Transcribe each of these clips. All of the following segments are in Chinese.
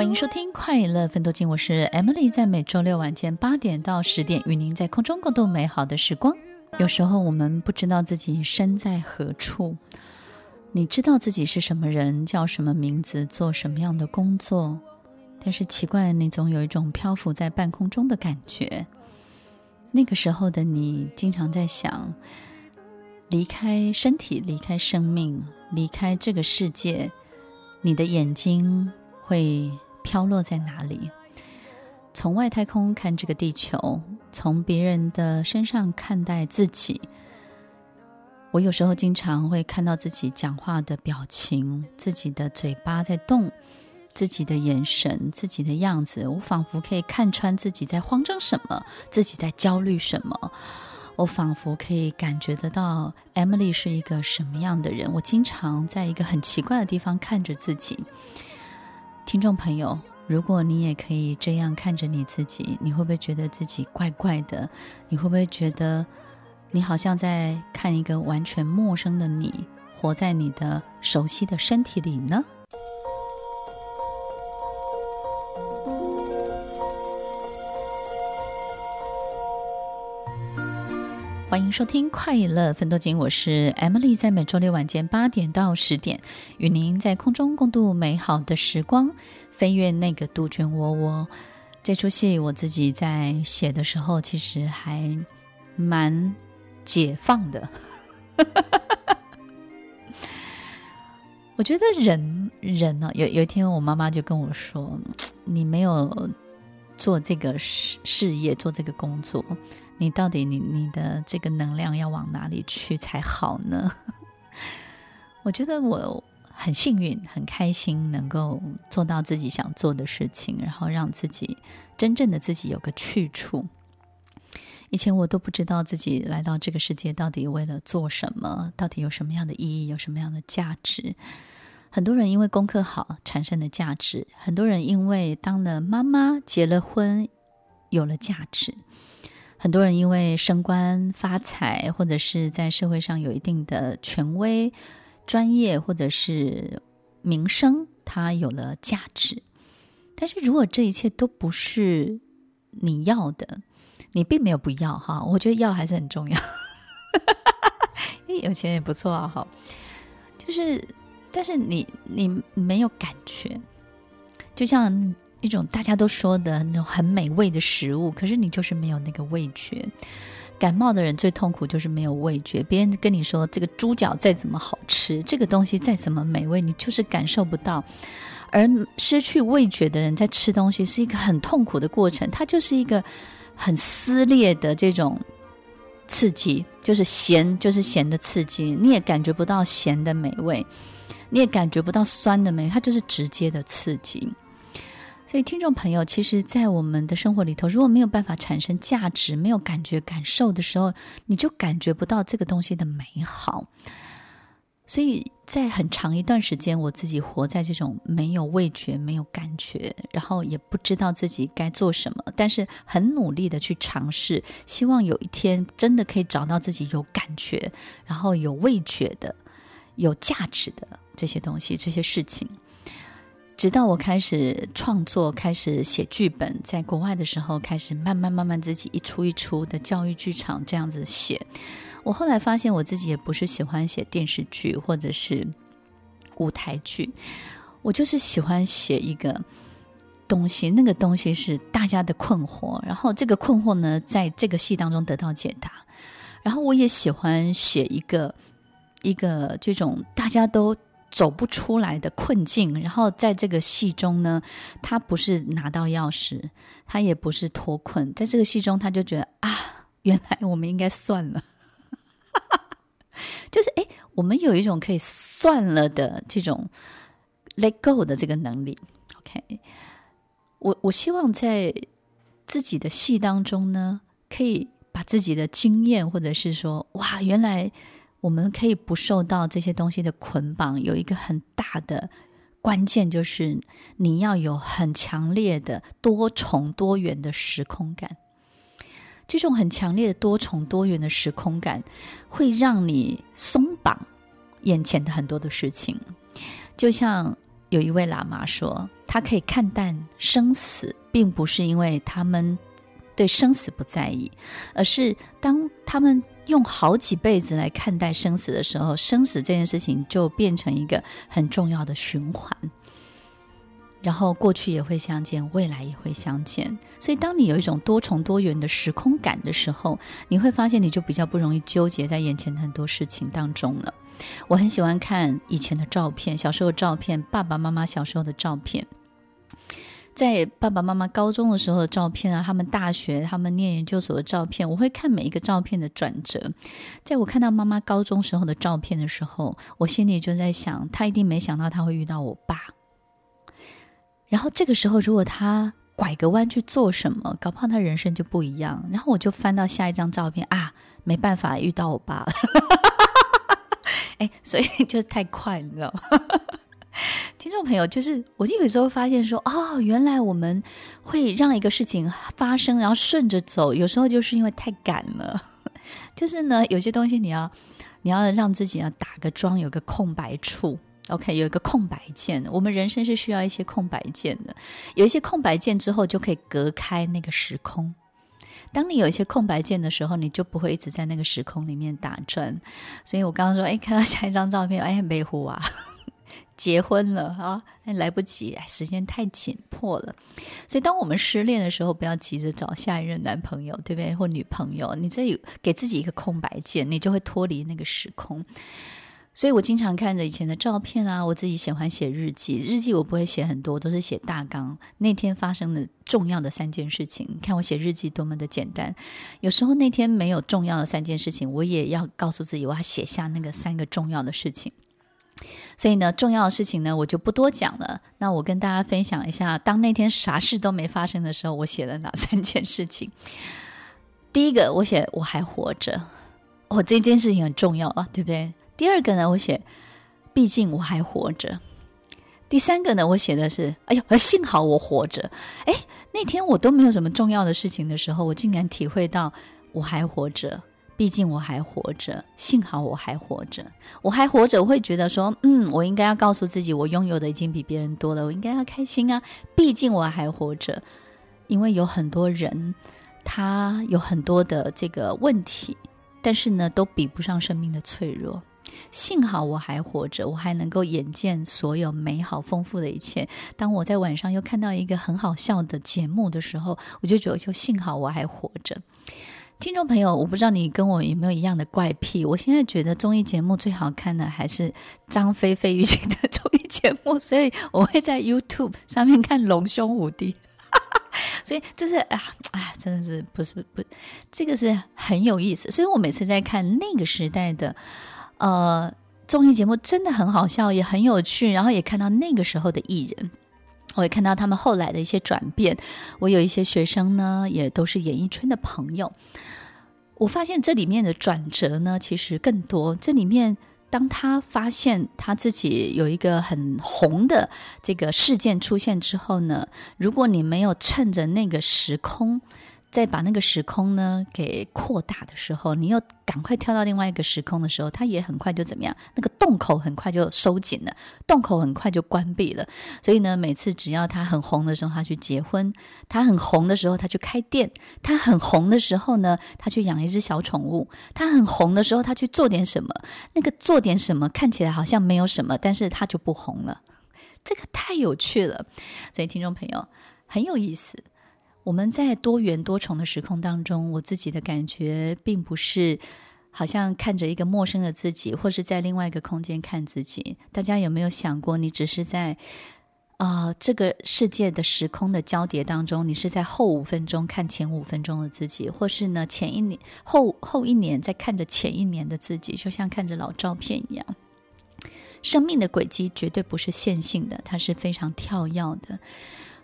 欢迎收听《快乐分多金》，我是 Emily，在每周六晚间八点到十点，与您在空中共度美好的时光。有时候我们不知道自己身在何处，你知道自己是什么人，叫什么名字，做什么样的工作，但是奇怪，你总有一种漂浮在半空中的感觉。那个时候的你，经常在想，离开身体，离开生命，离开这个世界，你的眼睛会飘落在哪里？从外太空看这个地球，从别人的身上看待自己。我有时候经常会看到自己讲话的表情，自己的嘴巴在动，自己的眼神，自己的样子。我仿佛可以看穿自己在慌张什么，自己在焦虑什么。我仿佛可以感觉得到 Emily 是一个什么样的人。我经常在一个很奇怪的地方看着自己。听众朋友，如果你也可以这样看着你自己，你会不会觉得自己怪怪的？你会不会觉得你好像在看一个完全陌生的你，活在你的熟悉的身体里呢？欢迎收听《快乐分多金》，我是 Emily，在每周六晚间八点到十点，与您在空中共度美好的时光。飞越那个杜鹃窝窝，这出戏我自己在写的时候，其实还蛮解放的。我觉得人人呢、有有一天我妈妈就跟我说：“你没有。”做这个事事业，做这个工作，你到底你你的这个能量要往哪里去才好呢？我觉得我很幸运，很开心，能够做到自己想做的事情，然后让自己真正的自己有个去处。以前我都不知道自己来到这个世界到底为了做什么，到底有什么样的意义，有什么样的价值。很多人因为功课好产生了价值，很多人因为当了妈妈结了婚有了价值，很多人因为升官发财或者是在社会上有一定的权威、专业或者是名声，他有了价值。但是如果这一切都不是你要的，你并没有不要哈，我觉得要还是很重要。有钱也不错啊，哈，就是。但是你你没有感觉，就像一种大家都说的那种很美味的食物，可是你就是没有那个味觉。感冒的人最痛苦就是没有味觉。别人跟你说这个猪脚再怎么好吃，这个东西再怎么美味，你就是感受不到。而失去味觉的人在吃东西是一个很痛苦的过程，它就是一个很撕裂的这种刺激，就是咸，就是咸的刺激，你也感觉不到咸的美味。你也感觉不到酸的美，它就是直接的刺激。所以，听众朋友，其实，在我们的生活里头，如果没有办法产生价值、没有感觉、感受的时候，你就感觉不到这个东西的美好。所以在很长一段时间，我自己活在这种没有味觉、没有感觉，然后也不知道自己该做什么，但是很努力的去尝试，希望有一天真的可以找到自己有感觉，然后有味觉的、有价值的。这些东西，这些事情，直到我开始创作，开始写剧本，在国外的时候，开始慢慢慢慢自己一出一出的教育剧场这样子写。我后来发现，我自己也不是喜欢写电视剧或者是舞台剧，我就是喜欢写一个东西，那个东西是大家的困惑，然后这个困惑呢，在这个戏当中得到解答。然后我也喜欢写一个一个这种大家都。走不出来的困境，然后在这个戏中呢，他不是拿到钥匙，他也不是脱困，在这个戏中，他就觉得啊，原来我们应该算了，就是哎，我们有一种可以算了的这种 let go 的这个能力。OK，我我希望在自己的戏当中呢，可以把自己的经验，或者是说，哇，原来。我们可以不受到这些东西的捆绑，有一个很大的关键，就是你要有很强烈的多重多元的时空感。这种很强烈的多重多元的时空感，会让你松绑眼前的很多的事情。就像有一位喇嘛说，他可以看淡生死，并不是因为他们对生死不在意，而是当他们用好几辈子来看待生死的时候，生死这件事情就变成一个很重要的循环。然后过去也会相见，未来也会相见。所以，当你有一种多重多元的时空感的时候，你会发现你就比较不容易纠结在眼前很多事情当中了。我很喜欢看以前的照片，小时候照片，爸爸妈妈小时候的照片，在爸爸妈妈高中的时候的照片啊，他们大学、他们念研究所的照片，我会看每一个照片的转折。在我看到妈妈高中时候的照片的时候，我心里就在想，她一定没想到她会遇到我爸。然后这个时候，如果她拐个弯去做什么，搞不好她人生就不一样。然后我就翻到下一张照片啊，没办法遇到我爸了，哎，所以就太快，你知道吗？听众朋友，就是我就有时候发现说，哦，原来我们会让一个事情发生，然后顺着走，有时候就是因为太赶了。就是呢，有些东西你要你要让自己要打个桩，有个空白处。OK，有一个空白键，我们人生是需要一些空白键的。有一些空白键之后，就可以隔开那个时空。当你有一些空白键的时候，你就不会一直在那个时空里面打转。所以我刚刚说，哎，看到下一张照片，哎，没胡啊，结婚了啊，来不及，时间太紧迫了。所以当我们失恋的时候，不要急着找下一任男朋友，对不对？或女朋友，你这有给自己一个空白键，你就会脱离那个时空。所以我经常看着以前的照片啊，我自己喜欢写日记。日记我不会写很多，都是写大纲。那天发生的重要的三件事情，看我写日记多么的简单。有时候那天没有重要的三件事情，我也要告诉自己，我要写下那个三个重要的事情。所以呢，重要的事情呢，我就不多讲了。那我跟大家分享一下，当那天啥事都没发生的时候，我写了哪三件事情。第一个，我写我还活着。哦，这件事情很重要啊，对不对？第二个呢，我写，毕竟我还活着。第三个呢，我写的是，哎呦，幸好我活着。哎，那天我都没有什么重要的事情的时候，我竟然体会到我还活着，毕竟我还活着，幸好我还活着，我还活着，我会觉得说，嗯，我应该要告诉自己，我拥有的已经比别人多了，我应该要开心啊。毕竟我还活着，因为有很多人，他有很多的这个问题，但是呢，都比不上生命的脆弱。幸好我还活着，我还能够眼见所有美好丰富的一切。当我在晚上又看到一个很好笑的节目的时候，我就觉得就幸好我还活着。听众朋友，我不知道你跟我有没有一样的怪癖。我现在觉得综艺节目最好看的还是张菲费玉清的综艺节目，所以我会在 YouTube 上面看《龙兄虎弟》。所以这是啊啊，真的是不是不，这个是很有意思。所以我每次在看那个时代的。呃，综艺节目真的很好笑，也很有趣，然后也看到那个时候的艺人，我也看到他们后来的一些转变。我有一些学生呢，也都是演艺圈的朋友。我发现这里面的转折呢，其实更多。这里面，当他发现他自己有一个很红的这个事件出现之后呢，如果你没有趁着那个时空，在把那个时空呢给扩大的时候，你又赶快跳到另外一个时空的时候，它也很快就怎么样？那个洞口很快就收紧了，洞口很快就关闭了。所以呢，每次只要他很红的时候，他去结婚；他很红的时候，他去开店；他很红的时候呢，他去养一只小宠物；他很红的时候，他去做点什么。那个做点什么看起来好像没有什么，但是他就不红了。这个太有趣了，所以听众朋友很有意思。我们在多元多重的时空当中，我自己的感觉并不是好像看着一个陌生的自己，或是在另外一个空间看自己。大家有没有想过，你只是在啊、这个世界的时空的交叠当中，你是在后五分钟看前五分钟的自己，或是呢前一年后后一年在看着前一年的自己，就像看着老照片一样。生命的轨迹绝对不是线性的，它是非常跳跃的。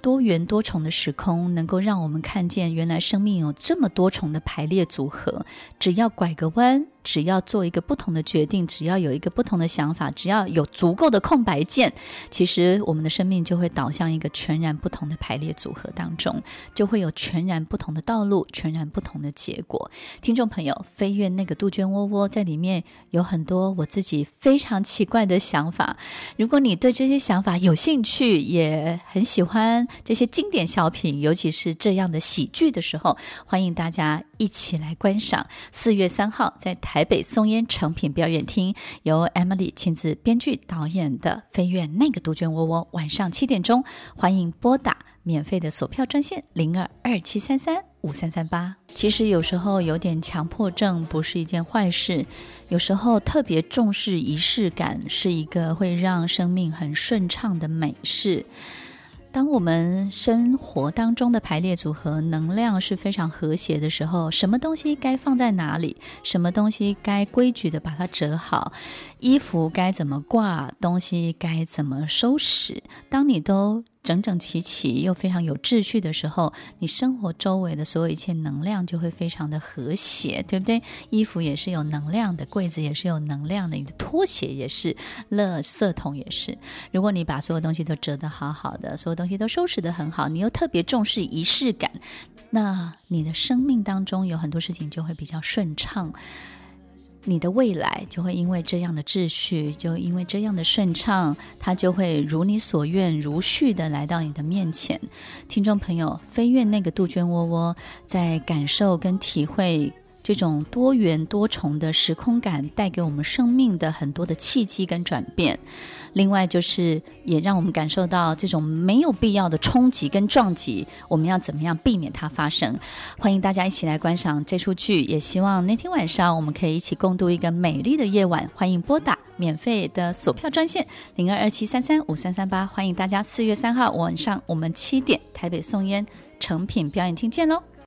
多元多重的时空，能够让我们看见，原来生命有这么多重的排列组合。只要拐个弯，只要做一个不同的决定，只要有一个不同的想法，只要有足够的空白键，其实我们的生命就会导向一个全然不同的排列组合当中，就会有全然不同的道路，全然不同的结果。听众朋友，飞越那个杜鹃窝窝，在里面有很多我自己非常奇怪的想法。如果你对这些想法有兴趣，也很喜欢这些经典小品，尤其是这样的喜剧的时候，欢迎大家一起来观赏。四月三号在台台北松烟成品表演厅，由 Emily 亲自编剧导演的《飞越那个杜鹃窝窝》，晚上七点钟，欢迎拨打免费的索票专线零二二七三三五三三八。其实有时候有点强迫症不是一件坏事，有时候特别重视仪式感是一个会让生命很顺畅的美事。当我们生活当中的排列组合能量是非常和谐的时候，什么东西该放在哪里，什么东西该规矩的把它折好，衣服该怎么挂，东西该怎么收拾，当你都整整齐齐又非常有秩序的时候，你生活周围的所有一切能量就会非常的和谐，对不对？衣服也是有能量的，柜子也是有能量的，你的拖鞋也是，垃圾桶也是。如果你把所有东西都折得好好的，所有东西都收拾得很好，你又特别重视仪式感，那你的生命当中有很多事情就会比较顺畅。你的未来就会因为这样的秩序，就因为这样的顺畅，它就会如你所愿、如序的来到你的面前。听众朋友，飞越那个杜鹃窝窝，在感受跟体会。这种多元多重的时空感带给我们生命的很多的契机跟转变，另外就是也让我们感受到这种没有必要的冲击跟撞击，我们要怎么样避免它发生？欢迎大家一起来观赏这出剧，也希望那天晚上我们可以一起共度一个美丽的夜晚。欢迎拨打免费的索票专线零二二七三三五三三八，欢迎大家四月三号晚上我们七点台北颂烟诚品表演厅见喽。